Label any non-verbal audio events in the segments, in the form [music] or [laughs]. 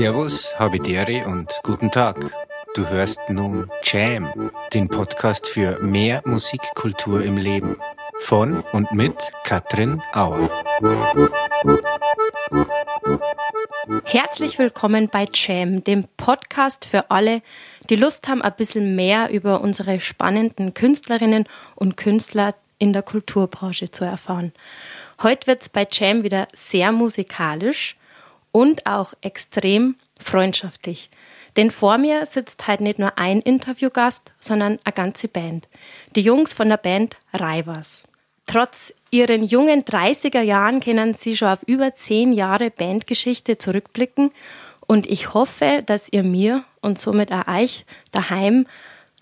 Servus, Habidere und guten Tag. Du hörst nun Jam, den Podcast für mehr Musikkultur im Leben. Von und mit Katrin Auer. Herzlich willkommen bei Jam, dem Podcast für alle, die Lust haben, ein bisschen mehr über unsere spannenden Künstlerinnen und Künstler in der Kulturbranche zu erfahren. Heute wird es bei Jam wieder sehr musikalisch und auch extrem freundschaftlich. Denn vor mir sitzt halt nicht nur ein Interviewgast, sondern eine ganze Band. Die Jungs von der Band Raivas. Trotz ihren jungen 30er Jahren können sie schon auf über zehn Jahre Bandgeschichte zurückblicken und ich hoffe, dass ihr mir und somit auch euch daheim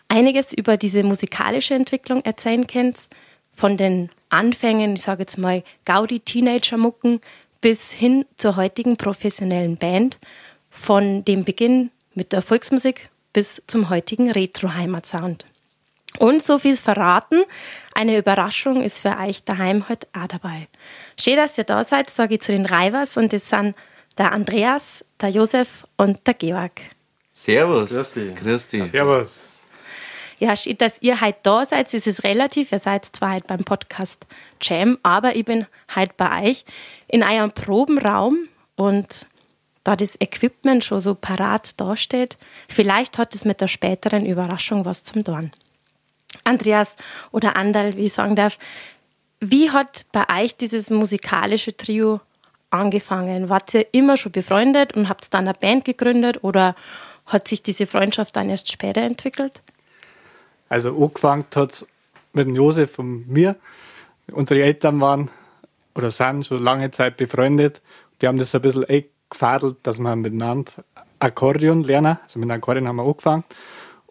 einiges über diese musikalische Entwicklung erzählen könnt, von den Anfängen, ich sage jetzt mal Gaudi-Teenager-Mucken bis hin zur heutigen professionellen Band, von dem Beginn mit der Volksmusik bis zum heutigen Retro-Heimatsound. Und so viel verraten, eine Überraschung ist für euch daheim heute auch dabei. Schön, dass ihr da seid, sage ich zu den Reivers und das sind der Andreas, der Josef und der Georg. Servus. Grüß dich. Grüß dich. Servus. Ja, dass ihr heute da seid. Es ist relativ. Ihr seid zwar heute beim Podcast Jam, aber ich bin heute bei euch in eurem Probenraum und da das Equipment schon so parat dasteht, vielleicht hat es mit der späteren Überraschung was zum Tun. Andreas oder Andal, wie ich sagen darf, wie hat bei euch dieses musikalische Trio angefangen? Wart ihr immer schon befreundet und habt dann eine Band gegründet oder hat sich diese Freundschaft dann erst später entwickelt? Also angefangen hat es mit dem Josef und mir. Unsere Eltern waren oder sind schon lange Zeit befreundet. Die haben das ein bisschen eh gefadelt, dass wir miteinander Akkordeon lernen. Also mit Akkordeon haben wir angefangen.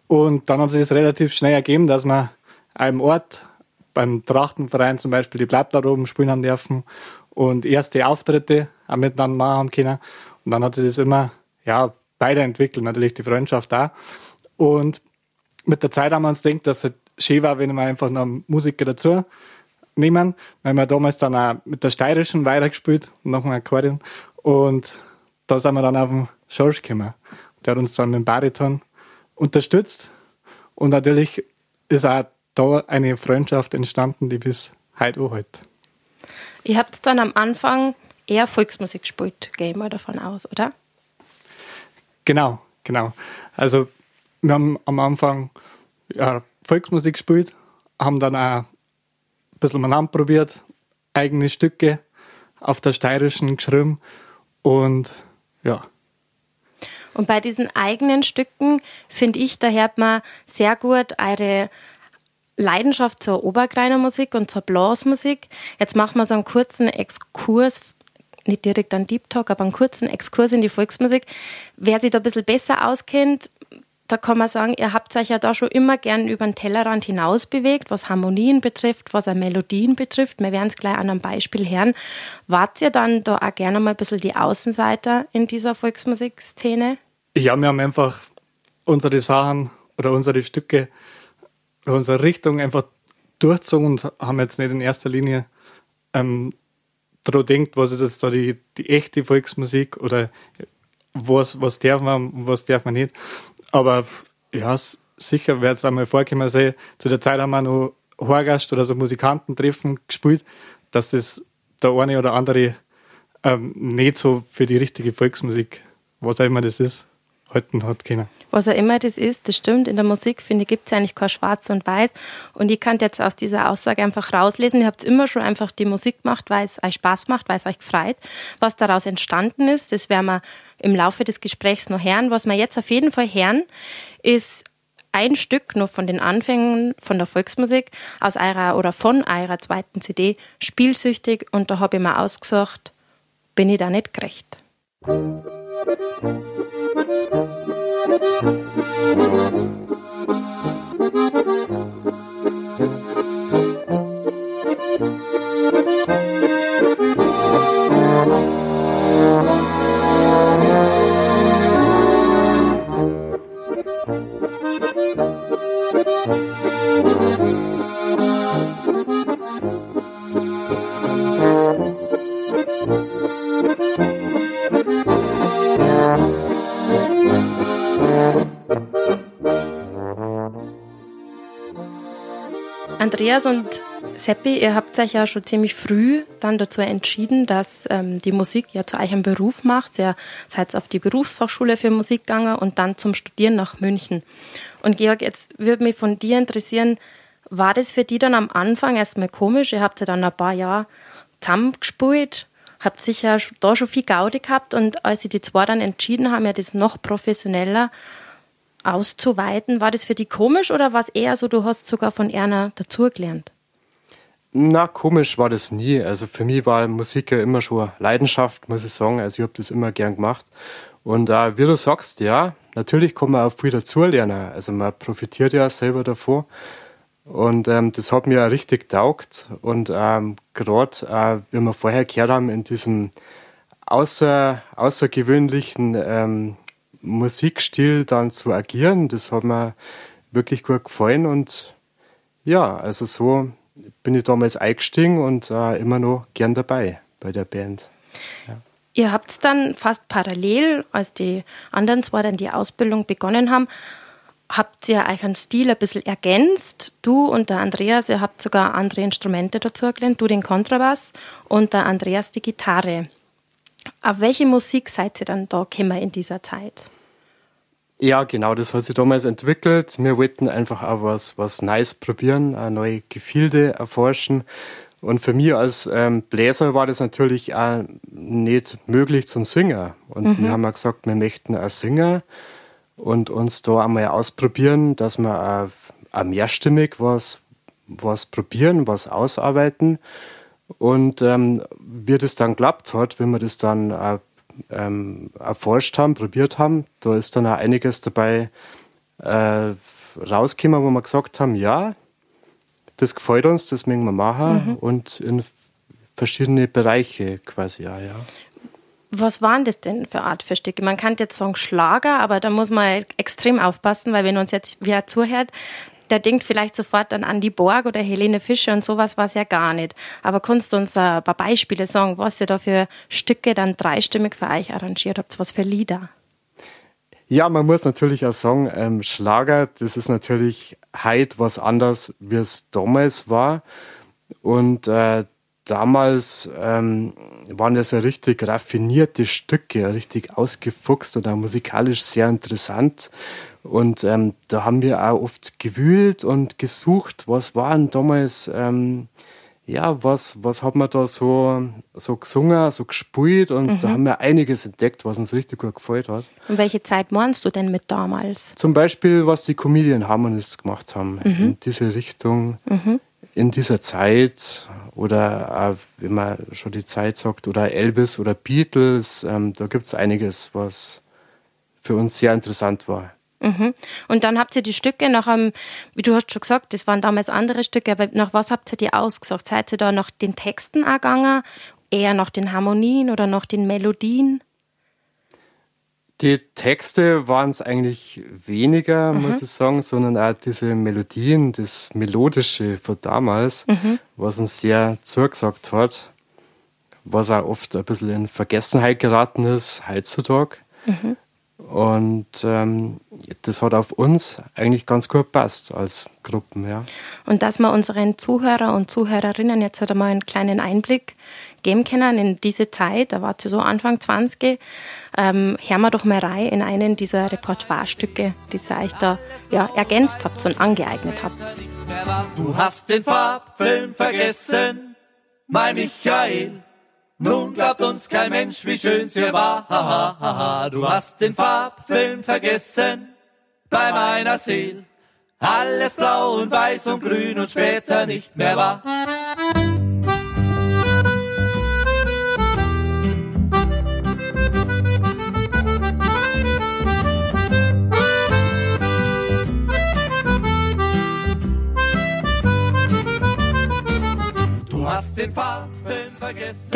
Und dann hat sich das relativ schnell ergeben, dass wir einem Ort beim Trachtenverein zum Beispiel die Blattler oben spielen haben dürfen und erste Auftritte auch miteinander machen können. Und dann hat sich das immer ja, weiterentwickelt, natürlich die Freundschaft da. Und mit der Zeit haben wir uns gedacht, dass es schön war, wenn wir einfach noch Musiker dazu nehmen, weil wir damals dann auch mit der Steirischen weitergespielt noch ein Akkordeon. Und da sind wir dann auf den Schorsch gekommen. Der hat uns dann mit dem Bariton unterstützt. Und natürlich ist auch da eine Freundschaft entstanden, die bis heute anhält. Ihr habt dann am Anfang eher Volksmusik gespielt, gehe ich mal davon aus, oder? Genau, genau. Also wir haben am Anfang ja, Volksmusik gespielt, haben dann auch ein bisschen mal probiert, eigene Stücke auf der steirischen geschrieben und ja. Und bei diesen eigenen Stücken finde ich, da hört man sehr gut eure Leidenschaft zur Obergreiner Musik und zur Blasmusik. Jetzt machen wir so einen kurzen Exkurs, nicht direkt einen Deep Talk, aber einen kurzen Exkurs in die Volksmusik. Wer sich da ein bisschen besser auskennt, da kann man sagen, ihr habt euch ja da schon immer gern über den Tellerrand hinaus bewegt, was Harmonien betrifft, was Melodien betrifft. Wir werden es gleich an einem Beispiel hören. Wart ihr dann da auch gerne mal ein bisschen die Außenseiter in dieser Volksmusikszene? Ja, wir haben einfach unsere Sachen oder unsere Stücke, unsere Richtung einfach durchgezogen und haben jetzt nicht in erster Linie ähm, daran denkt, was ist jetzt da die, die echte Volksmusik oder was, was darf man und was darf man nicht. Aber ja, sicher wird es einmal vorkommen sein. Zu der Zeit haben wir noch Horgast oder so Musikantentreffen gespielt, dass das der eine oder andere ähm, nicht so für die richtige Volksmusik, was auch immer das ist, halten hat können. Was auch immer das ist, das stimmt. In der Musik, finde ich, gibt es eigentlich kein Schwarz und Weiß. Und ich kann jetzt aus dieser Aussage einfach rauslesen, ihr habt immer schon einfach die Musik gemacht, weil es euch Spaß macht, weil es euch gefreut. Was daraus entstanden ist, das werden wir im Laufe des Gesprächs noch hören. Was wir jetzt auf jeden Fall hören, ist ein Stück noch von den Anfängen von der Volksmusik aus eurer oder von eurer zweiten CD, Spielsüchtig. Und da habe ich mir ausgesucht, bin ich da nicht gerecht. Thank you. Andreas und Seppi, ihr habt euch ja schon ziemlich früh dann dazu entschieden, dass ähm, die Musik ja zu euch einen Beruf macht. Ihr seid auf die Berufsfachschule für Musik gegangen und dann zum Studieren nach München. Und Georg, jetzt würde mich von dir interessieren, war das für die dann am Anfang erstmal komisch? Ihr habt ja dann ein paar Jahre zusammengespielt, habt sicher da schon viel Gaudi gehabt und als sie die zwei dann entschieden haben, ja das noch professioneller auszuweiten, war das für die komisch oder war es eher so, du hast sogar von Erna dazugelernt? Na, komisch war das nie. Also für mich war Musik ja immer schon Leidenschaft, muss ich sagen. Also ich habe das immer gern gemacht. Und äh, wie du sagst, ja, natürlich kann man auch viel dazulernen. Also man profitiert ja selber davon. Und ähm, das hat mir richtig taugt. Und ähm, gerade, äh, wie wir vorher gehört haben, in diesem außer, außergewöhnlichen ähm, Musikstil dann zu agieren, das hat mir wirklich gut gefallen. Und ja, also so bin ich damals eingestiegen und äh, immer noch gern dabei bei der Band. Ja. Ihr habt dann fast parallel, als die anderen zwei dann die Ausbildung begonnen haben, habt ihr euch einen Stil ein bisschen ergänzt. Du und der Andreas, ihr habt sogar andere Instrumente dazu gelernt. Du den Kontrabass und der Andreas die Gitarre. Auf welche Musik seid ihr dann da gekommen in dieser Zeit? Ja, genau, das hat sich damals entwickelt. Wir wollten einfach auch was, was Neues probieren, neue Gefilde erforschen. Und für mich als ähm, Bläser war das natürlich auch nicht möglich zum Singen. Und mhm. wir haben auch gesagt, wir möchten auch Singer und uns da einmal ausprobieren, dass wir auch, auch mehrstimmig was, was probieren, was ausarbeiten. Und ähm, wie das dann klappt hat, wenn wir das dann auch, ähm, erforscht haben, probiert haben, da ist dann auch einiges dabei äh, rausgekommen, wo wir gesagt haben, ja, das gefällt uns, das mögen wir machen mhm. und in verschiedene Bereiche quasi, ja, ja. Was waren das denn für Art für Stücke? Man kann jetzt sagen Schlager, aber da muss man extrem aufpassen, weil wenn uns jetzt wer zuhört, der denkt vielleicht sofort an Andy Borg oder Helene Fischer und sowas war es ja gar nicht. Aber kannst du uns ein paar Beispiele sagen, was ihr da für Stücke dann dreistimmig für euch arrangiert habt? Was für Lieder? Ja, man muss natürlich auch sagen, ähm, Schlager, das ist natürlich heute was anderes, wie es damals war. Und äh, damals ähm, waren das ja richtig raffinierte Stücke, richtig ausgefuchst und auch musikalisch sehr interessant. Und ähm, da haben wir auch oft gewühlt und gesucht, was waren damals, ähm, ja, was, was hat man da so, so gesungen, so gespielt und mhm. da haben wir einiges entdeckt, was uns richtig gut gefällt hat. Und welche Zeit meinst du denn mit damals? Zum Beispiel, was die Comedian Harmonists gemacht haben, mhm. in diese Richtung. Mhm in dieser Zeit oder äh, wenn man schon die Zeit sagt, oder Elvis oder Beatles, ähm, da gibt es einiges, was für uns sehr interessant war. Mhm. Und dann habt ihr die Stücke nach einem, wie du hast schon gesagt, das waren damals andere Stücke, aber nach was habt ihr die ausgesucht? Seid ihr da nach den Texten gegangen, eher nach den Harmonien oder nach den Melodien? Die Texte waren es eigentlich weniger, mhm. muss ich sagen, sondern auch diese Melodien, das Melodische von damals, mhm. was uns sehr zugesagt hat, was auch oft ein bisschen in Vergessenheit geraten ist heutzutage. Mhm. Und ähm, das hat auf uns eigentlich ganz gut passt als Gruppen, ja. Und dass wir unseren Zuhörer und Zuhörerinnen jetzt halt einmal einen kleinen Einblick geben können in diese Zeit, da war sie so Anfang 20, ähm, hören wir doch mal rein in einen dieser Repertoirestücke, die ihr euch da ja, ergänzt habt und angeeignet habt. Du hast den Farbfilm vergessen, mein Michael. Nun glaubt uns kein Mensch, wie schön's hier war. Ha. Du hast den Farbfilm vergessen bei meiner Seele. Alles blau und weiß und grün und später nicht mehr war.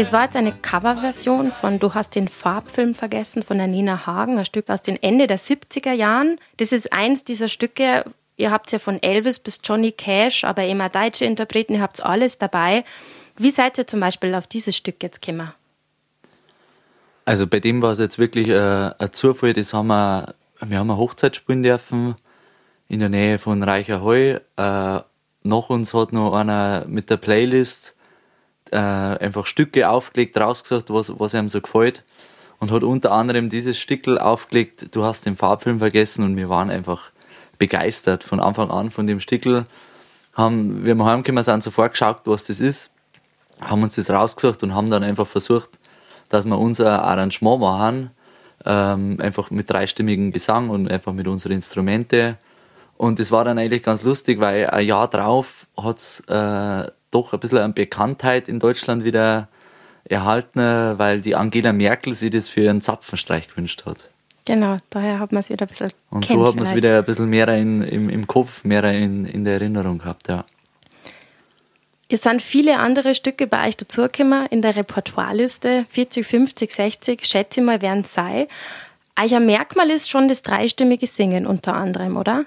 Das war jetzt eine Coverversion von Du hast den Farbfilm vergessen von der Nina Hagen, ein Stück aus den Ende der 70er Jahren. Das ist eins dieser Stücke, ihr habt ja von Elvis bis Johnny Cash, aber immer deutsche Interpreten, ihr habt alles dabei. Wie seid ihr zum Beispiel auf dieses Stück jetzt gekommen? Also bei dem war es jetzt wirklich äh, ein Zufall, das haben wir wir haben eine Hochzeit spielen dürfen in der Nähe von Reicherheu. Äh, nach uns hat noch einer mit der Playlist äh, einfach Stücke aufgelegt, rausgesagt, was, was ihm so gefällt. Und hat unter anderem dieses Stückel aufgelegt, du hast den Farbfilm vergessen und wir waren einfach begeistert von Anfang an von dem Stückel. Haben, wir haben heimgekommen, sind sofort geschaut, was das ist, haben uns das rausgesucht und haben dann einfach versucht, dass wir unser Arrangement machen, ähm, einfach mit dreistimmigem Gesang und einfach mit unseren Instrumente. Und das war dann eigentlich ganz lustig, weil ein Jahr drauf hat's äh, doch ein bisschen an Bekanntheit in Deutschland wieder erhalten, weil die Angela Merkel sich das für ihren Zapfenstreich gewünscht hat. Genau, daher hat man es wieder ein bisschen Und so hat man es wieder ein bisschen mehr in, im, im Kopf, mehr in, in der Erinnerung gehabt, ja. Es sind viele andere Stücke bei euch dazugekommen in der Repertoireliste. 40, 50, 60, schätze ich mal, werden es sein. Euer Merkmal ist schon das dreistimmige Singen unter anderem, oder?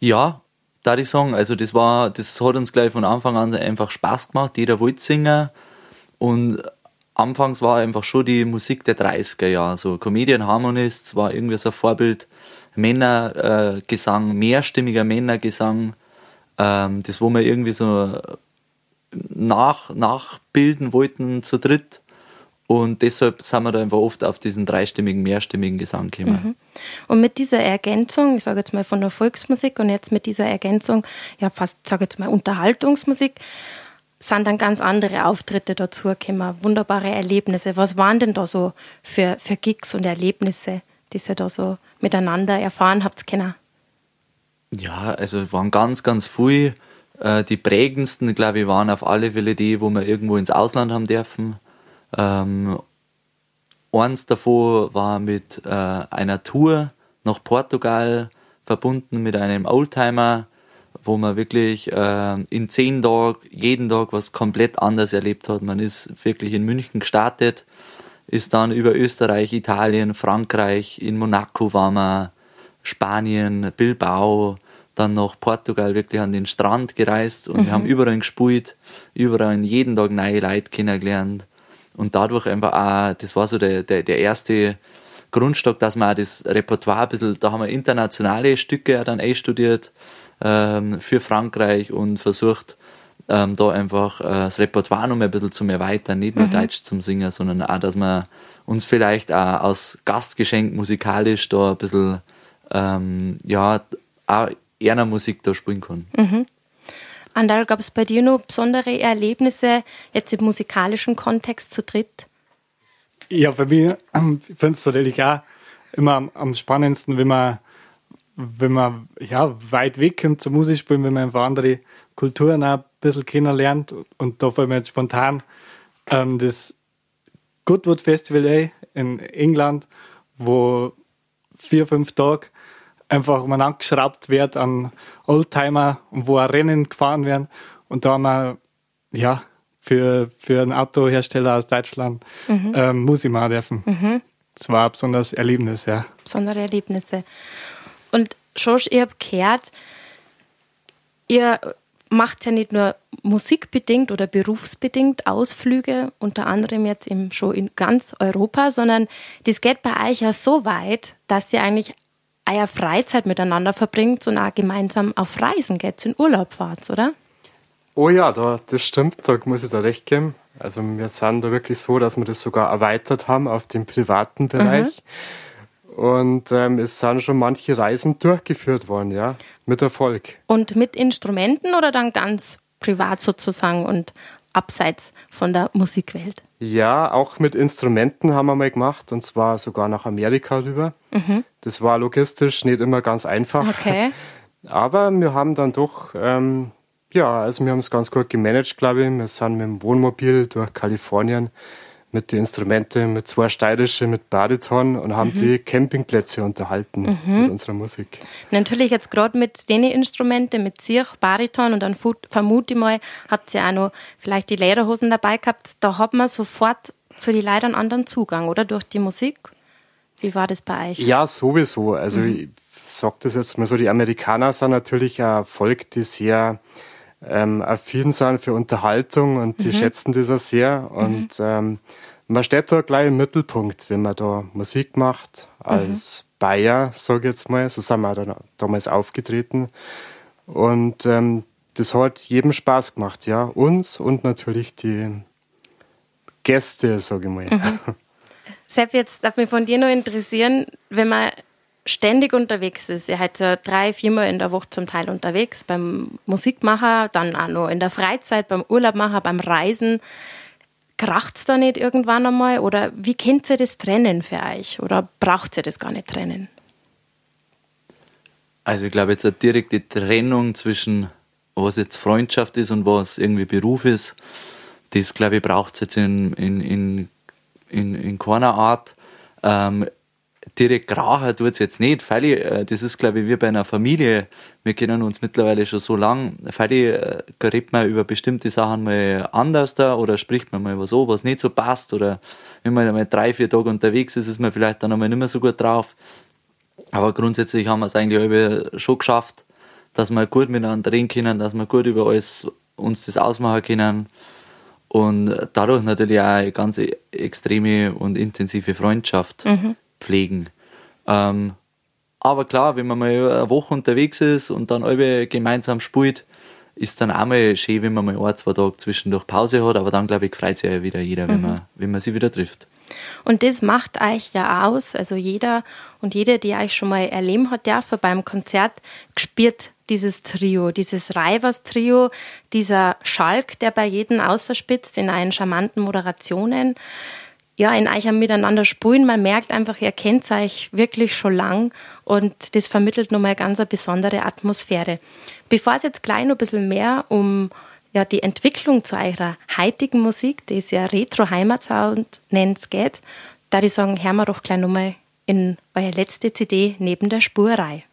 Ja, da ich sagen, also das war, das hat uns gleich von Anfang an einfach Spaß gemacht. Jeder wollte singen und anfangs war einfach schon die Musik der 30er Jahre. So Comedian Harmonists war irgendwie so ein Vorbild. Männergesang, äh, mehrstimmiger Männergesang. Ähm, das, wo wir irgendwie so nach, nachbilden wollten zu dritt. Und deshalb sind wir da einfach oft auf diesen dreistimmigen, mehrstimmigen Gesang gekommen. Mhm. Und mit dieser Ergänzung, ich sage jetzt mal von der Volksmusik und jetzt mit dieser Ergänzung, ja fast, sage jetzt mal Unterhaltungsmusik, sind dann ganz andere Auftritte dazu gekommen, wunderbare Erlebnisse. Was waren denn da so für, für Gigs und Erlebnisse, die ihr da so miteinander erfahren habt können? Ja, also waren ganz, ganz viel. Äh, die prägendsten, glaube ich, waren auf alle Fälle die, wo wir irgendwo ins Ausland haben dürfen. Ähm, eins davon war mit äh, einer Tour nach Portugal verbunden mit einem Oldtimer, wo man wirklich äh, in zehn Tagen jeden Tag was komplett anders erlebt hat. Man ist wirklich in München gestartet, ist dann über Österreich, Italien, Frankreich, in Monaco war man, Spanien, Bilbao, dann nach Portugal wirklich an den Strand gereist und mhm. wir haben überall gespielt, überall jeden Tag neue Leute kennengelernt und dadurch einfach auch, das war so der, der, der erste Grundstock, dass man auch das Repertoire ein bisschen, da haben wir internationale Stücke dann einstudiert ähm, für Frankreich und versucht, ähm, da einfach äh, das Repertoire noch mal ein bisschen zu erweitern, nicht nur mhm. Deutsch zum Singen, sondern auch, dass man uns vielleicht auch als Gastgeschenk musikalisch da ein bisschen, ähm, ja, auch eher Musik da spielen kann. Mhm. Andal, gab es bei dir noch besondere Erlebnisse jetzt im musikalischen Kontext zu dritt? Ja, für mich, ich finde es natürlich auch immer am, spannendsten, wenn man, wenn man ja, weit weg kommt zum Musikspielen, wenn man einfach andere Kulturen auch ein bisschen kennenlernt. Und da fällt mir jetzt spontan ähm, das Goodwood Festival in England, wo vier, fünf Tage einfach mal angeschraubt wird an Oldtimer und wo auch Rennen gefahren werden. Und da haben wir, ja, für, für einen Autohersteller aus Deutschland mhm. ähm, muss ich mal dürfen. Mhm. Das war ein besonderes Erlebnis, ja. Besondere Erlebnisse. Und Josh, ihr habt gehört, ihr macht ja nicht nur musikbedingt oder berufsbedingt Ausflüge, unter anderem jetzt eben schon in ganz Europa, sondern das geht bei euch ja so weit, dass ihr eigentlich euer Freizeit miteinander verbringt und auch gemeinsam auf Reisen geht, in Urlaub fahrt, oder? Oh ja, da, das stimmt, da muss ich da recht geben. Also wir sind da wirklich so, dass wir das sogar erweitert haben auf den privaten Bereich. Mhm. Und ähm, es sind schon manche Reisen durchgeführt worden, ja, mit Erfolg. Und mit Instrumenten oder dann ganz privat sozusagen und abseits von der Musikwelt? Ja, auch mit Instrumenten haben wir mal gemacht und zwar sogar nach Amerika rüber. Mhm. Das war logistisch nicht immer ganz einfach. Okay. [laughs] Aber wir haben dann doch, ähm, ja, also wir haben es ganz gut gemanagt, glaube ich. Wir sind mit dem Wohnmobil durch Kalifornien mit den Instrumenten, mit zwei steirische, mit Bariton und haben mhm. die Campingplätze unterhalten mhm. mit unserer Musik. Natürlich jetzt gerade mit den Instrumenten, mit Zirch, Bariton und dann vermute ich mal, habt ihr auch noch vielleicht die Lederhosen dabei gehabt. Da hat man sofort zu den Leitern anderen Zugang, oder? Durch die Musik. Wie war das bei euch? Ja, sowieso. Also mhm. ich sage das jetzt mal so, die Amerikaner sind natürlich ein Volk, die sehr ähm, affin sind für Unterhaltung und die mhm. schätzen das auch sehr. Und mhm. ähm, man steht da gleich im Mittelpunkt, wenn man da Musik macht, als Bayer, sage ich jetzt mal. So sind wir dann damals aufgetreten. Und ähm, das hat jedem Spaß gemacht, ja. Uns und natürlich die Gäste, sage ich mal. Mhm. [laughs] Sepp, jetzt darf mich von dir noch interessieren, wenn man ständig unterwegs ist. Ihr seid ja drei, viermal in der Woche zum Teil unterwegs, beim Musikmacher, dann auch noch in der Freizeit, beim Urlaubmacher, beim Reisen. Kracht es da nicht irgendwann einmal? Oder wie kennt ihr das trennen für euch? Oder braucht ihr das gar nicht trennen? Also ich glaube jetzt eine direkte Trennung zwischen was jetzt Freundschaft ist und was irgendwie Beruf ist, das glaube ich braucht es jetzt in, in, in, in, in keiner Art. Ähm, direkt krachen tut es jetzt nicht. Freilich, äh, das ist, glaube ich, wie bei einer Familie. Wir kennen uns mittlerweile schon so lang. Freilich äh, redet man über bestimmte Sachen mal anders da oder spricht man mal was an, was nicht so passt. Oder wenn man mal drei, vier Tage unterwegs ist, ist man vielleicht dann einmal nicht mehr so gut drauf. Aber grundsätzlich haben wir es eigentlich schon geschafft, dass wir gut miteinander reden können, dass wir gut über alles uns das ausmachen können. Und dadurch natürlich auch eine ganz extreme und intensive Freundschaft. Mhm pflegen. Ähm, aber klar, wenn man mal eine Woche unterwegs ist und dann alle gemeinsam spielt, ist dann auch mal schön, wenn man mal ein, zwei Tage zwischendurch Pause hat, aber dann glaube ich, freut sich ja wieder jeder, wenn, mhm. man, wenn man sie wieder trifft. Und das macht euch ja aus, also jeder und jede, die euch schon mal erleben hat, ja, beim Konzert gespürt dieses Trio, dieses Reivers-Trio, dieser Schalk, der bei jedem außerspitzt in einen charmanten Moderationen ja, in euch miteinander spulen. Man merkt einfach, ihr kennt euch wirklich schon lang und das vermittelt nochmal eine ganz besondere Atmosphäre. Bevor es jetzt gleich noch ein bisschen mehr um ja, die Entwicklung zu eurer heutigen Musik, die ist ja Retro-Heimatsound nennt, geht, da ich sagen, hören wir doch gleich nochmal in eure letzte CD neben der Spurrei.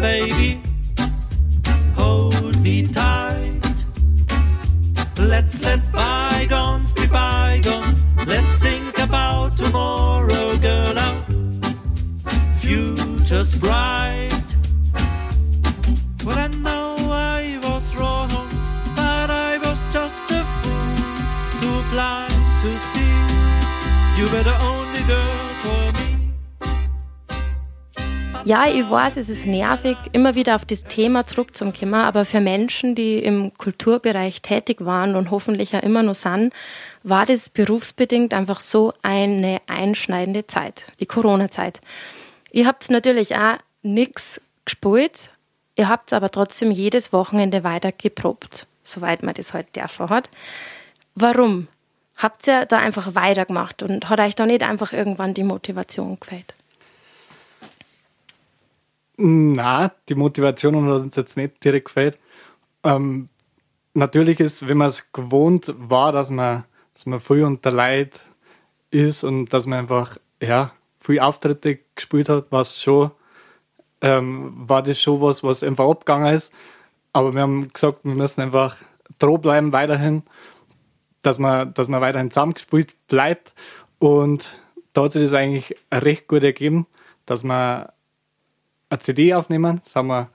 Baby. Hold me tight. Let's let bygones be bygones. Let's think about tomorrow, girl. Our future's bright. Well, I know I was wrong, but I was just a fool, too blind to see. You were the only girl for me. Ja, ich weiß, es ist nervig, immer wieder auf das Thema zurückzukommen, aber für Menschen, die im Kulturbereich tätig waren und hoffentlich ja immer noch sind, war das berufsbedingt einfach so eine einschneidende Zeit, die Corona-Zeit. Ihr habt natürlich auch nichts gespielt, ihr habt aber trotzdem jedes Wochenende weiter geprobt, soweit man das heute halt hat. Warum? Habt ihr da einfach weitergemacht und hat euch da nicht einfach irgendwann die Motivation gefällt? Na, die Motivation hat uns jetzt nicht direkt gefällt. Ähm, natürlich ist, wenn man es gewohnt war, dass man, dass man viel unter Leid ist und dass man einfach ja, viel Auftritte gespielt hat, was schon, ähm, war das schon was, was einfach abgegangen ist. Aber wir haben gesagt, wir müssen einfach droh bleiben weiterhin, dass man, dass man weiterhin zusammengespielt bleibt. Und da hat sich das eigentlich recht gut ergeben, dass man eine CD aufnehmen. Das haben wir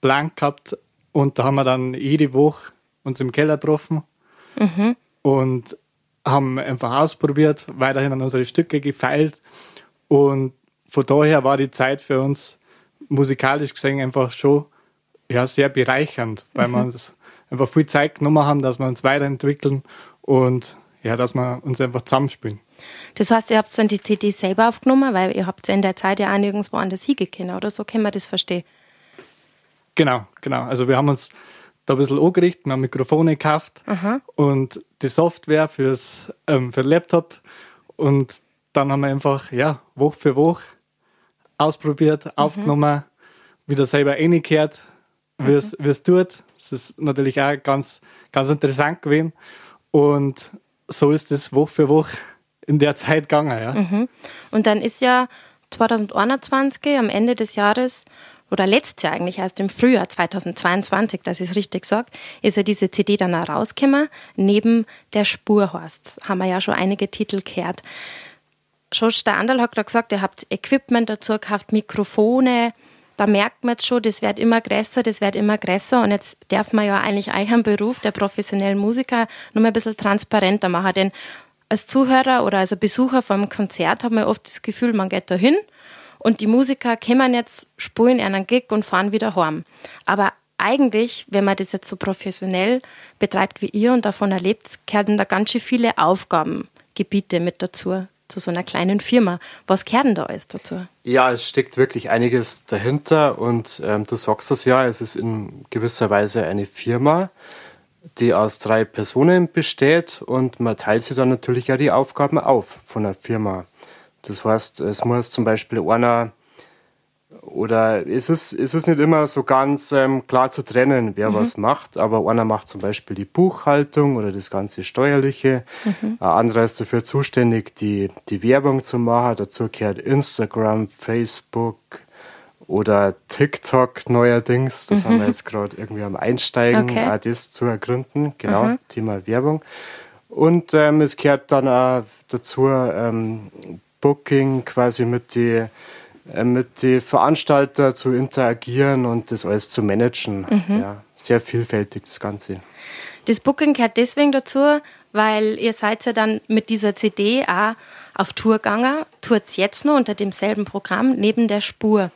blank gehabt und da haben wir dann jede Woche uns im Keller getroffen mhm. und haben einfach ausprobiert, weiterhin an unsere Stücke gefeilt und von daher war die Zeit für uns musikalisch gesehen einfach schon ja, sehr bereichernd, weil mhm. wir uns einfach viel Zeit genommen haben, dass wir uns weiterentwickeln und ja, dass wir uns einfach zusammenspielen. Das heißt, ihr habt dann die CD selber aufgenommen, weil ihr habt in der Zeit ja auch nirgendwo anders hingehen oder so, können wir das verstehen? Genau, genau. Also wir haben uns da ein bisschen angerichtet, wir haben Mikrofone gekauft Aha. und die Software fürs, ähm, für den Laptop und dann haben wir einfach, ja, Woche für Woche ausprobiert, mhm. aufgenommen, wieder selber reingekehrt, wie mhm. es tut. Das ist natürlich auch ganz, ganz interessant gewesen und so ist es Woche für Woche in der Zeit gegangen. Ja. Mhm. Und dann ist ja 2021 am Ende des Jahres oder letztes Jahr eigentlich erst im Frühjahr 2022, dass ich es richtig sage, ist ja diese CD dann auch rausgekommen. Neben der Spur heißt haben wir ja schon einige Titel gehört. Schon Standal hat gerade gesagt, ihr habt Equipment dazu gekauft, Mikrofone. Da merkt man jetzt schon, das wird immer größer, das wird immer größer. Und jetzt darf man ja eigentlich euren Beruf der professionellen Musiker noch mal ein bisschen transparenter machen. Denn als Zuhörer oder als Besucher vom Konzert hat man oft das Gefühl, man geht da hin und die Musiker kommen jetzt, spielen einen Gig und fahren wieder heim. Aber eigentlich, wenn man das jetzt so professionell betreibt wie ihr und davon erlebt, gehören da ganz schön viele Aufgabengebiete mit dazu, zu so einer kleinen Firma. Was gehört denn da alles dazu? Ja, es steckt wirklich einiges dahinter und ähm, du sagst das ja, es ist in gewisser Weise eine Firma, die aus drei Personen besteht und man teilt sich dann natürlich ja die Aufgaben auf von der Firma. Das heißt, es muss zum Beispiel einer oder es ist, es ist nicht immer so ganz ähm, klar zu trennen, wer mhm. was macht, aber einer macht zum Beispiel die Buchhaltung oder das ganze Steuerliche, mhm. ein anderer ist dafür zuständig, die, die Werbung zu machen, dazu gehört Instagram, Facebook oder TikTok neuerdings, das mhm. haben wir jetzt gerade irgendwie am Einsteigen, okay. auch das zu ergründen, genau, mhm. Thema Werbung. Und ähm, es gehört dann auch dazu ähm, Booking quasi mit die, äh, mit die Veranstalter zu interagieren und das alles zu managen. Mhm. Ja, sehr vielfältig das Ganze. Das Booking gehört deswegen dazu, weil ihr seid ja dann mit dieser CD auch auf Tour gegangen, tourt jetzt noch unter demselben Programm neben der Spur.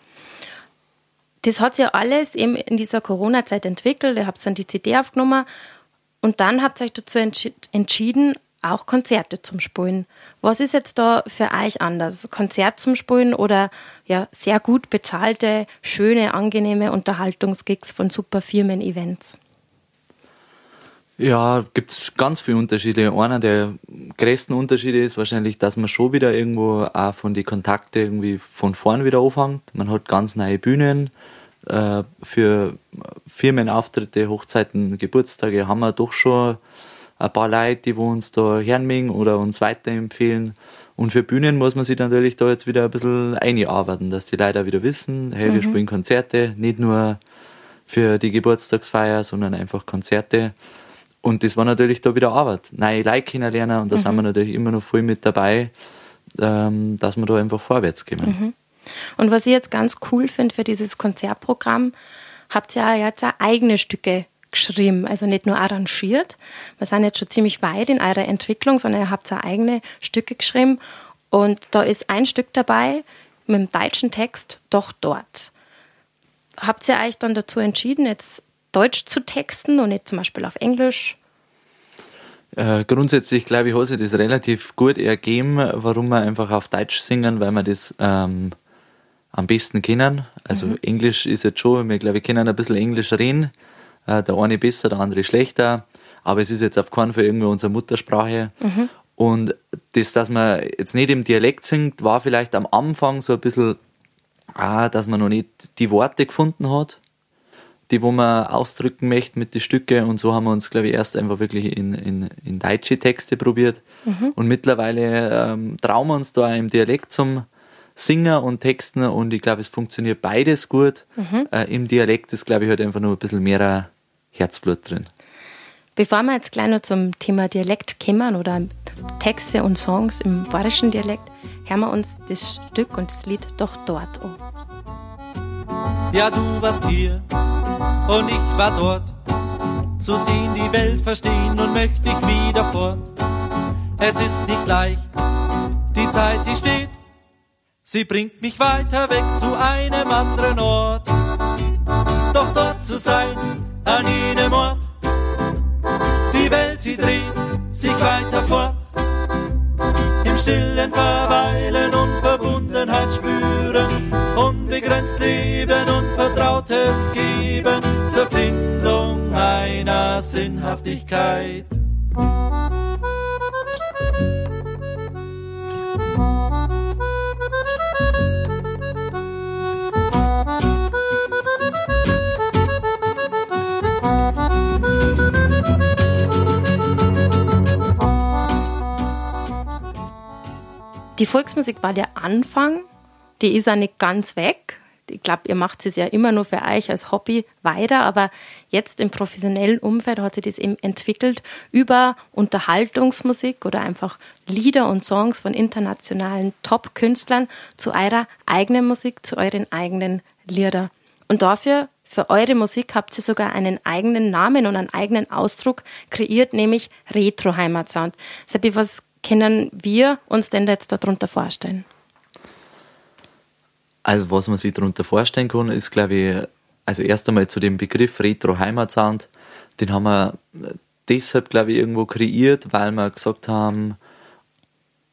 Das hat sich ja alles eben in dieser Corona-Zeit entwickelt. Ihr habt dann die CD aufgenommen und dann habt ihr euch dazu entschieden, auch Konzerte zum Spielen. Was ist jetzt da für euch anders? Konzert zum Spielen oder ja, sehr gut bezahlte, schöne, angenehme Unterhaltungsgigs von super Firmen-Events? Ja, gibt es ganz viele Unterschiede. Einer der größten Unterschiede ist wahrscheinlich, dass man schon wieder irgendwo auch von den Kontakten irgendwie von vorn wieder anfängt. Man hat ganz neue Bühnen. Äh, für Firmenauftritte, Hochzeiten, Geburtstage haben wir doch schon ein paar Leute, die uns da hören oder uns weiterempfehlen. Und für Bühnen muss man sich natürlich da jetzt wieder ein bisschen einarbeiten, dass die Leute auch wieder wissen, hey, wir mhm. spielen Konzerte, nicht nur für die Geburtstagsfeier, sondern einfach Konzerte. Und das war natürlich da wieder Arbeit. Neue Leute kennenlernen und da mhm. sind wir natürlich immer noch voll mit dabei, ähm, dass wir da einfach vorwärts kommen. Mhm. Und was ich jetzt ganz cool finde für dieses Konzertprogramm, habt ihr ja jetzt auch eigene Stücke geschrieben, also nicht nur arrangiert. Wir sind jetzt schon ziemlich weit in eurer Entwicklung, sondern ihr habt ja eigene Stücke geschrieben. Und da ist ein Stück dabei mit dem deutschen Text, doch dort. Habt ihr euch dann dazu entschieden, jetzt Deutsch zu texten und nicht zum Beispiel auf Englisch? Äh, grundsätzlich glaube ich, hat sich das relativ gut ergeben, warum wir einfach auf Deutsch singen, weil wir das ähm, am besten kennen. Also mhm. Englisch ist jetzt schon, wir glaube ich können ein bisschen Englisch reden. Äh, der eine besser, der andere schlechter. Aber es ist jetzt auf keinen Fall irgendwie unsere Muttersprache. Mhm. Und das, dass man jetzt nicht im Dialekt singt, war vielleicht am Anfang so ein bisschen, ah, dass man noch nicht die Worte gefunden hat, die wo man ausdrücken möchte mit den Stücke. Und so haben wir uns, glaube ich, erst einfach wirklich in, in, in deutsche Texte probiert. Mhm. Und mittlerweile ähm, trauen wir uns da im Dialekt zum Singer und Texten und ich glaube, es funktioniert beides gut. Mhm. Äh, Im Dialekt ist, glaube ich, halt einfach nur ein bisschen mehr Herzblut drin. Bevor wir jetzt gleich noch zum Thema Dialekt kommen oder Texte und Songs im bayerischen Dialekt, hören wir uns das Stück und das Lied doch dort an. Ja, du warst hier und ich war dort. Zu sehen, die Welt verstehen und möchte ich wieder fort. Es ist nicht leicht, die Zeit, sie steht Sie bringt mich weiter weg zu einem anderen Ort. Doch dort zu sein, an jenem Ort. Die Welt, sie dreht sich weiter fort. Im stillen Verweilen und Verbundenheit spüren. Unbegrenzt leben und Vertrautes geben zur Findung einer Sinnhaftigkeit. Die Volksmusik war der Anfang, die ist auch nicht ganz weg. Ich glaube, ihr macht es ja immer nur für euch als Hobby weiter, aber jetzt im professionellen Umfeld hat sich das eben entwickelt über Unterhaltungsmusik oder einfach Lieder und Songs von internationalen Top-Künstlern zu eurer eigenen Musik, zu euren eigenen Lieder. Und dafür für eure Musik habt ihr sogar einen eigenen Namen und einen eigenen Ausdruck kreiert, nämlich Retro Heimatsound. Seppi, was können wir uns denn jetzt darunter vorstellen? Also was man sich darunter vorstellen kann, ist glaube ich, also erst einmal zu dem Begriff Retro Heimatsound, den haben wir deshalb glaube ich irgendwo kreiert, weil wir gesagt haben,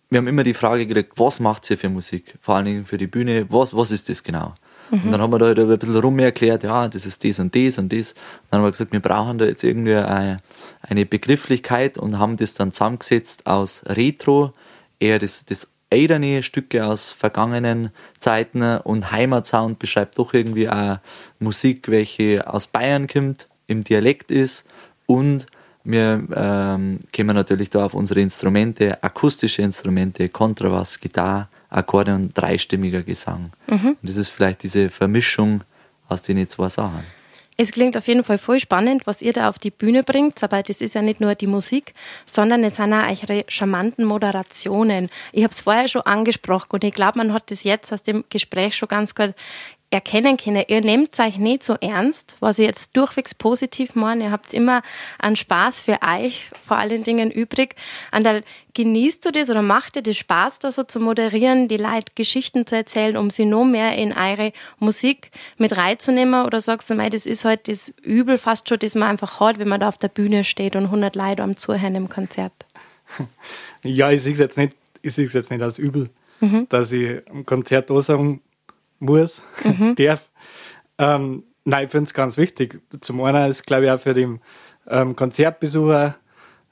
wir haben immer die Frage gekriegt, was macht ihr für Musik? Vor allen Dingen für die Bühne, was, was ist das genau? Mhm. Und dann haben wir da halt ein bisschen rum erklärt, ja, das ist das und das und das. Und dann haben wir gesagt, wir brauchen da jetzt irgendwie eine, eine Begrifflichkeit und haben das dann zusammengesetzt aus Retro, eher das, das älterne Stücke aus vergangenen Zeiten und Heimatsound beschreibt doch irgendwie auch Musik, welche aus Bayern kommt, im Dialekt ist und wir ähm, kommen natürlich da auf unsere Instrumente, akustische Instrumente, Kontrabass, Gitarre, Akkordeon, dreistimmiger Gesang. Mhm. Und das ist vielleicht diese Vermischung aus den zwei Sachen. Es klingt auf jeden Fall voll spannend, was ihr da auf die Bühne bringt, aber das ist ja nicht nur die Musik, sondern es sind auch eure charmanten Moderationen. Ich habe es vorher schon angesprochen und ich glaube, man hat das jetzt aus dem Gespräch schon ganz gut erkennen können, ihr nehmt euch nicht so ernst, was ich jetzt durchwegs positiv meine. Ihr habt immer einen Spaß für euch vor allen Dingen übrig. Andal, genießt du das oder macht dir das Spaß, da so zu moderieren, die Leute Geschichten zu erzählen, um sie noch mehr in eure Musik mit reinzunehmen? Oder sagst du, mei, das ist halt das Übel fast schon, das man einfach hat, wenn man da auf der Bühne steht und 100 Leute am Zuhören im Konzert? [laughs] Ja, ich sehe es jetzt nicht, ich sehe es jetzt nicht als Übel, mhm. dass ich am Konzert da sagen muss, mhm. [laughs] darf. Ähm, nein, ich finde es ganz wichtig. Zum einen ist, glaube ich, auch für den ähm, Konzertbesucher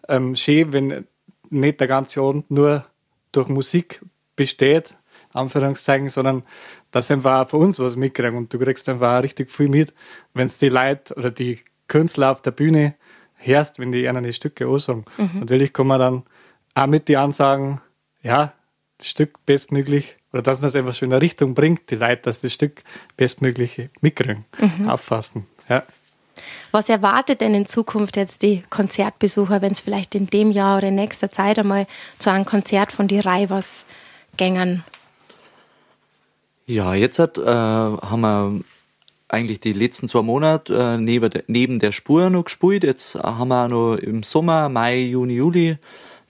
ähm, schön, wenn nicht der ganze Abend nur durch Musik besteht, Anführungszeichen, sondern dass einfach auch für uns was mitkriegen und du kriegst einfach auch richtig viel mit, wenn es die Leute oder die Künstler auf der Bühne hörst, wenn die ihnen die Stücke ansagen. Mhm. Natürlich kann man dann auch mit die ansagen, ja, das Stück bestmöglich oder dass man es einfach schon in eine Richtung bringt, die Leute, dass das Stück bestmöglich mitkriegen, mhm. auffassen. Ja. Was erwartet denn in Zukunft jetzt die Konzertbesucher, wenn es vielleicht in dem Jahr oder in nächster Zeit einmal zu einem Konzert von die was gängern? Ja, jetzt hat, äh, haben wir eigentlich die letzten zwei Monate äh, neben, der, neben der Spur noch gespielt. Jetzt haben wir auch noch im Sommer, Mai, Juni, Juli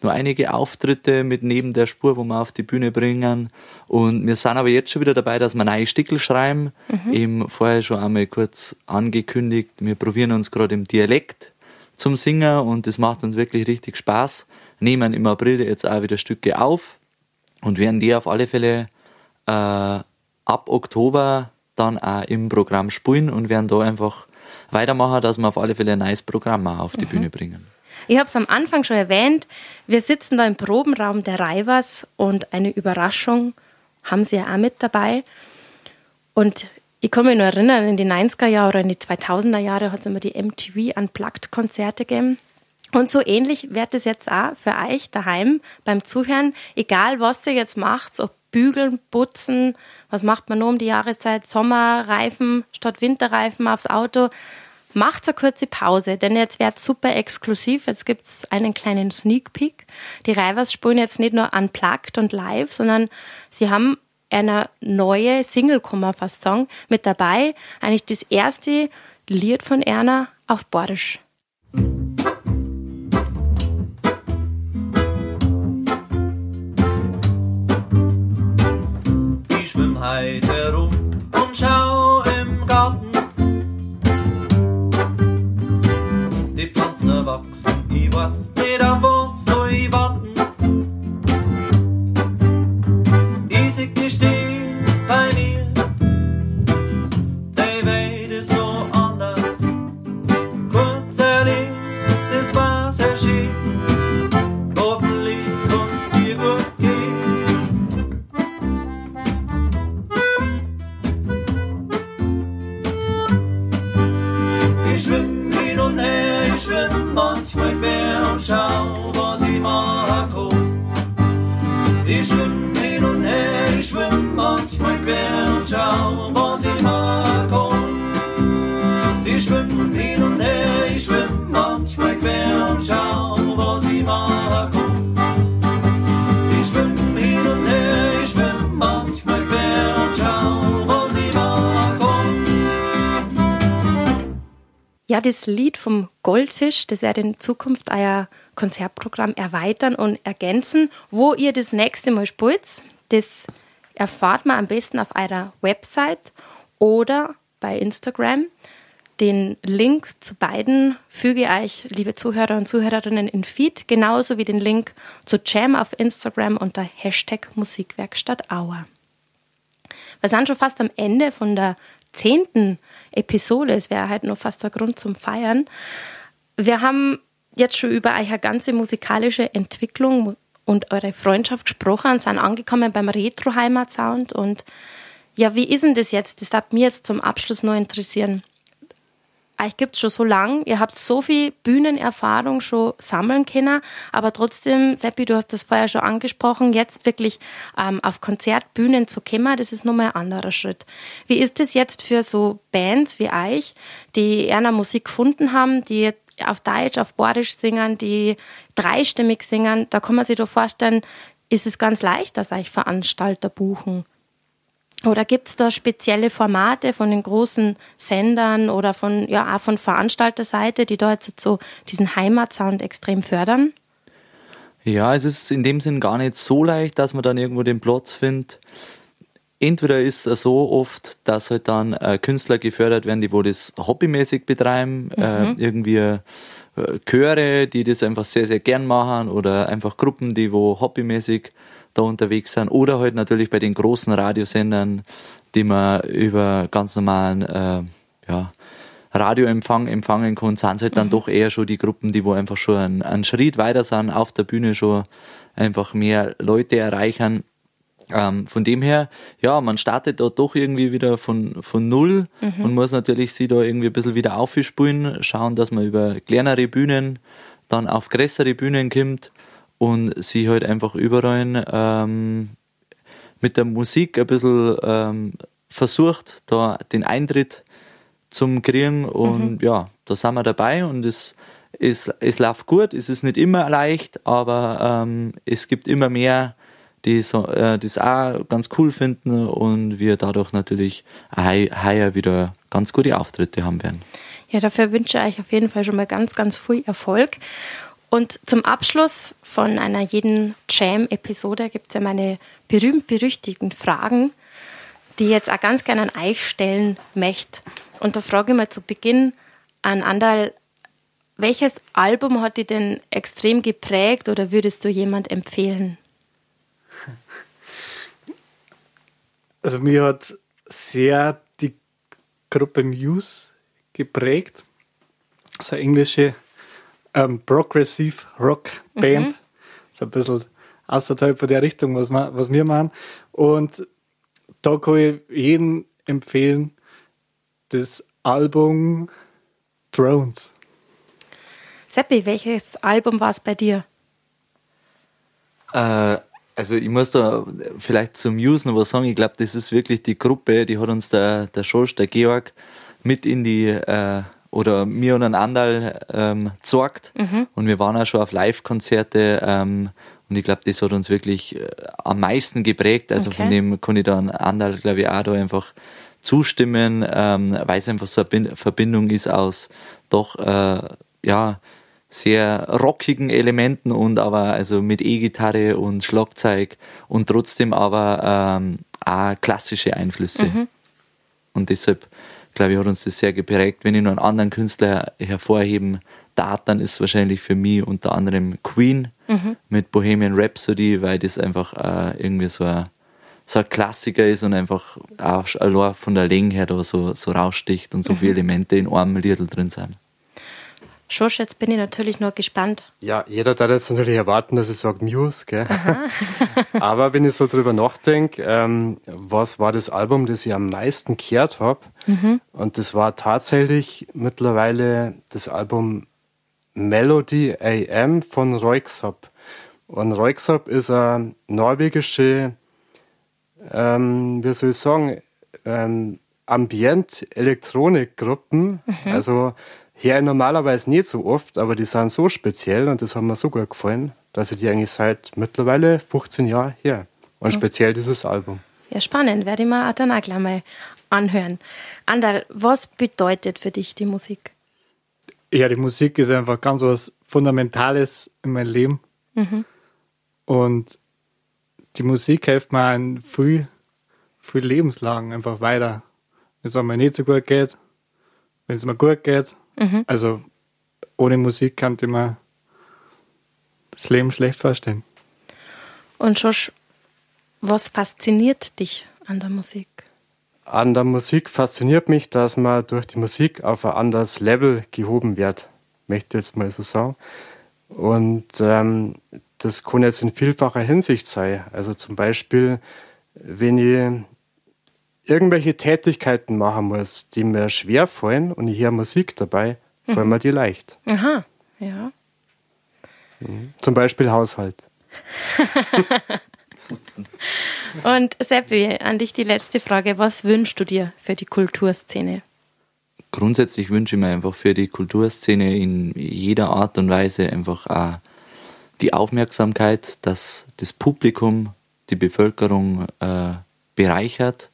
nur einige Auftritte mit neben der Spur, wo wir auf die Bühne bringen. Und wir sind aber jetzt schon wieder dabei, dass wir neue Stickel schreiben. Mhm. Eben vorher schon einmal kurz angekündigt. Wir probieren uns gerade im Dialekt zum Singen und das macht uns wirklich richtig Spaß. Nehmen im April jetzt auch wieder Stücke auf und werden die auf alle Fälle äh, ab Oktober dann auch im Programm spielen und werden da einfach weitermachen, dass wir auf alle Fälle ein neues Programm auch auf die mhm. Bühne bringen. Ich habe es am Anfang schon erwähnt. Wir sitzen da im Probenraum der Reivers und eine Überraschung haben sie ja auch mit dabei. Und ich kann mich nur erinnern, in die 90er Jahre oder in die 2000er Jahre hat es immer die MTV Unplugged-Konzerte gegeben. Und so ähnlich wird es jetzt auch für euch daheim beim Zuhören, egal was ihr jetzt macht, ob bügeln, putzen, was macht man nur um die Jahreszeit, Sommerreifen statt Winterreifen aufs Auto, Macht eine kurze Pause, denn jetzt wird super exklusiv. Jetzt gibt es einen kleinen Sneak Peek. Die Reivers spielen jetzt nicht nur unplugged und live, sondern sie haben eine neue Single, kann man fast sagen, mit dabei. Eigentlich das erste Lied von Erna auf Borisch. Erwachsen. Ich weiß nicht, auf manchmal quer und schau, was ich mag. Und ich schwimm hin und her, ich schwimm manchmal quer und schau, was ich mag. Und ja, das Lied vom Goldfisch, das er in Zukunft euer Konzertprogramm erweitern und ergänzen, wo ihr das nächste Mal spielt, das erfahrt man am besten auf eurer Website oder bei Instagram. Den Link zu beiden füge ich euch, liebe Zuhörer und Zuhörerinnen, in Feed, genauso wie den Link zu Jam auf Instagram unter Hashtag Musikwerkstatt Auer. Wir sind schon fast am Ende von der zehnten Episode. Es wäre halt noch fast der Grund zum Feiern. Wir haben jetzt schon über eure ganze musikalische Entwicklung und eure Freundschaft gesprochen und sind angekommen beim Retro-Heimat-Sound. Und ja, wie ist denn das jetzt? Das darf mich jetzt zum Abschluss noch interessieren euch gibt es schon so lang, ihr habt so viel Bühnenerfahrung schon sammeln können, aber trotzdem, Seppi, du hast das vorher schon angesprochen, jetzt wirklich ähm, auf Konzertbühnen zu kommen, das ist nochmal ein anderer Schritt. Wie ist das jetzt für so Bands wie euch, die eher Musik gefunden haben, die auf Deutsch, auf Bordisch singen, die dreistimmig singen, da kann man sich doch vorstellen, ist es ganz leicht, dass euch Veranstalter buchen. Oder gibt es da spezielle Formate von den großen Sendern oder von, ja, auch von Veranstalterseite, die da jetzt so diesen Heimatsound extrem fördern? Ja, es ist in dem Sinn gar nicht so leicht, dass man dann irgendwo den Platz findet. Entweder ist es so oft, dass halt dann äh, Künstler gefördert werden, die wo das hobbymäßig betreiben, mhm. äh, irgendwie äh, Chöre, die das einfach sehr, sehr gern machen oder einfach Gruppen, die wo hobbymäßig da unterwegs sind oder halt natürlich bei den großen Radiosendern, die man über ganz normalen äh, ja, Radioempfang empfangen kann, sind es halt dann mhm. doch eher schon die Gruppen, die wo einfach schon einen, einen Schritt weiter sind, auf der Bühne schon einfach mehr Leute erreichen. Ähm, von dem her, ja, man startet da doch irgendwie wieder von, von Null mhm. und muss natürlich sie da irgendwie ein bisschen wieder aufspielen, schauen, dass man über kleinere Bühnen dann auf größere Bühnen kommt und sie halt einfach überall ähm, mit der Musik ein bisschen ähm, versucht, da den Eintritt zum kriegen und mhm. ja, da sind wir dabei und es, es, es läuft gut, es ist nicht immer leicht, aber ähm, es gibt immer mehr, die so, äh, das auch ganz cool finden und wir dadurch natürlich heuer wieder ganz gute Auftritte haben werden. Ja, dafür wünsche ich euch auf jeden Fall schon mal ganz, ganz viel Erfolg. Und zum Abschluss von einer jeden Jam-Episode gibt es ja meine berühmt-berüchtigten Fragen, die ich jetzt auch ganz gerne an euch stellen möchte. Und da frage ich mal zu Beginn an Andal, welches Album hat dich denn extrem geprägt oder würdest du jemand empfehlen? [laughs] Also mir hat sehr die Gruppe Muse geprägt. Das ist eine englische ähm, Progressive Rock Band. Mhm. So ein bisschen außerhalb von der Richtung, was, wir, was wir machen. Und da kann ich jedem empfehlen, das Album Drones. Seppi, welches Album war es bei dir? Äh, also ich muss da vielleicht zum Muse noch was sagen. Ich glaube, das ist wirklich die Gruppe, die hat uns der, der Schorsch, der Georg, mit in die äh, oder mir und ein Andal ähm, gezeigt. Mhm. Und wir waren auch schon auf Live-Konzerte ähm, und ich glaube, das hat uns wirklich äh, am meisten geprägt. Also okay. von dem kann ich dann Andal, glaube ich, auch da einfach zustimmen, ähm, weil es einfach so eine Verbindung ist aus doch äh, ja sehr rockigen Elementen und aber also mit E-Gitarre und Schlagzeug und trotzdem aber ähm, auch klassische Einflüsse. Mhm. Und deshalb glaube ich, hat uns das sehr geprägt. Wenn ich noch einen anderen Künstler hervorheben darf, dann ist es wahrscheinlich für mich unter anderem Queen mhm. mit Bohemian Rhapsody, weil das einfach äh, irgendwie so ein, so ein Klassiker ist und einfach auch von der Länge her da so, so raussticht und so mhm. viele Elemente in einem Lied drin sind. Schosch, jetzt bin ich natürlich noch gespannt. Ja, jeder darf jetzt natürlich erwarten, dass ich sage Muse, gell? [laughs] [laughs] Aber wenn ich so drüber nachdenke, ähm, was war das Album, das ich am meisten gehört habe? Mhm. Und das war tatsächlich mittlerweile das Album Melody AM von Roixop. Und Roixop ist eine norwegische, ähm, wie soll ich sagen, ähm, Ambient-Elektronik-Gruppen. Mhm. Also Her normalerweise nicht so oft, aber die sind so speziell und das hat mir so gut gefallen, dass ich die eigentlich seit mittlerweile 15 Jahren her. Und mhm. speziell dieses Album. Ja, spannend. Werde ich mir dann auch gleich mal anhören. Andal, was bedeutet für dich die Musik? ja, die Musik ist einfach ganz was Fundamentales in meinem Leben. Und die Musik hilft mir in viel, viel Lebenslagen einfach weiter. Wenn es mir nicht so gut geht, wenn es mir gut geht. Also ohne Musik kann ich mir das Leben schlecht vorstellen. Und Josh, was fasziniert dich an der Musik? An der Musik fasziniert mich, dass man durch die Musik auf ein anderes Level gehoben wird, möchte ich jetzt mal so sagen. Und ähm, das kann jetzt in vielfacher Hinsicht sein. Also zum Beispiel, wenn ich irgendwelche Tätigkeiten machen muss, die mir schwer fallen und ich höre Musik dabei, fallen mir die leicht. Aha, ja. Zum Beispiel Haushalt. [laughs] Und Seppi, an dich die letzte Frage. Was wünschst du dir für die Kulturszene? Grundsätzlich wünsche ich mir einfach für die Kulturszene in jeder Art und Weise einfach auch die Aufmerksamkeit, dass das Publikum die Bevölkerung äh, bereichert,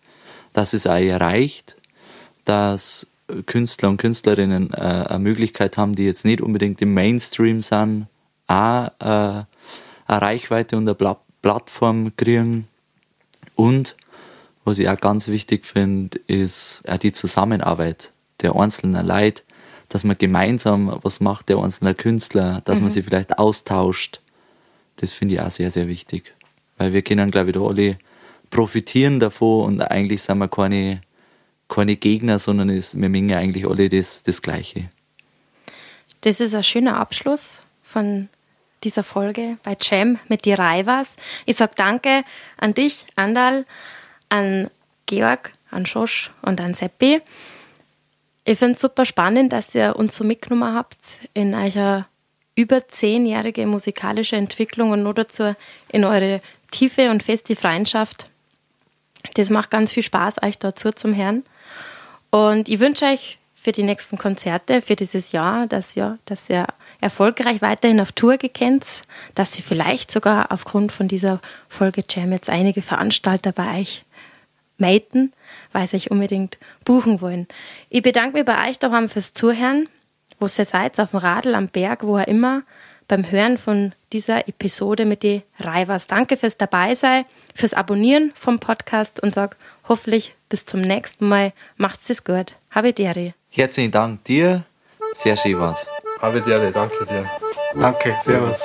dass es auch erreicht, dass Künstler und Künstlerinnen äh, eine Möglichkeit haben, die jetzt nicht unbedingt im Mainstream sind, auch äh, eine Reichweite und eine Pla Plattform kriegen. Und was ich auch ganz wichtig finde, ist auch die Zusammenarbeit der einzelnen Leute, dass man gemeinsam was macht, der einzelne Künstler, dass man sich vielleicht austauscht. Das finde ich auch sehr, sehr wichtig. Weil wir können, glaube ich, da alle profitieren davon und eigentlich sind wir keine, keine Gegner, sondern es, wir mengen eigentlich alle das, das Gleiche. Das ist ein schöner Abschluss von dieser Folge bei Jam mit die Raivas. Ich sage danke an dich, Andal, an Georg, an Schosch und an Seppi. Ich finde es super spannend, dass ihr uns so mitgenommen habt in eurer über zehnjährige musikalische Entwicklung und nur dazu in eure tiefe und feste Freundschaft. Das macht ganz viel Spaß, euch dazu zum Hören. Und ich wünsche euch für die nächsten Konzerte, für dieses Jahr, dass, ja, dass ihr erfolgreich weiterhin auf Tour gekennt, dass ihr vielleicht sogar aufgrund von dieser Folge Jam jetzt einige Veranstalter bei euch melden, weil sie euch unbedingt buchen wollen. Ich bedanke mich bei euch daheim fürs Zuhören, wo ihr seid, auf dem Radl, am Berg, wo auch immer, beim Hören von dieser Episode mit den Reivers. Danke fürs Dabeisein, fürs Abonnieren vom Podcast und sag hoffentlich bis zum nächsten Mal. Macht's es gut. Habe Dere. Herzlichen Dank dir. Sehr schön war's. Habe dir, danke dir. Danke, Servus.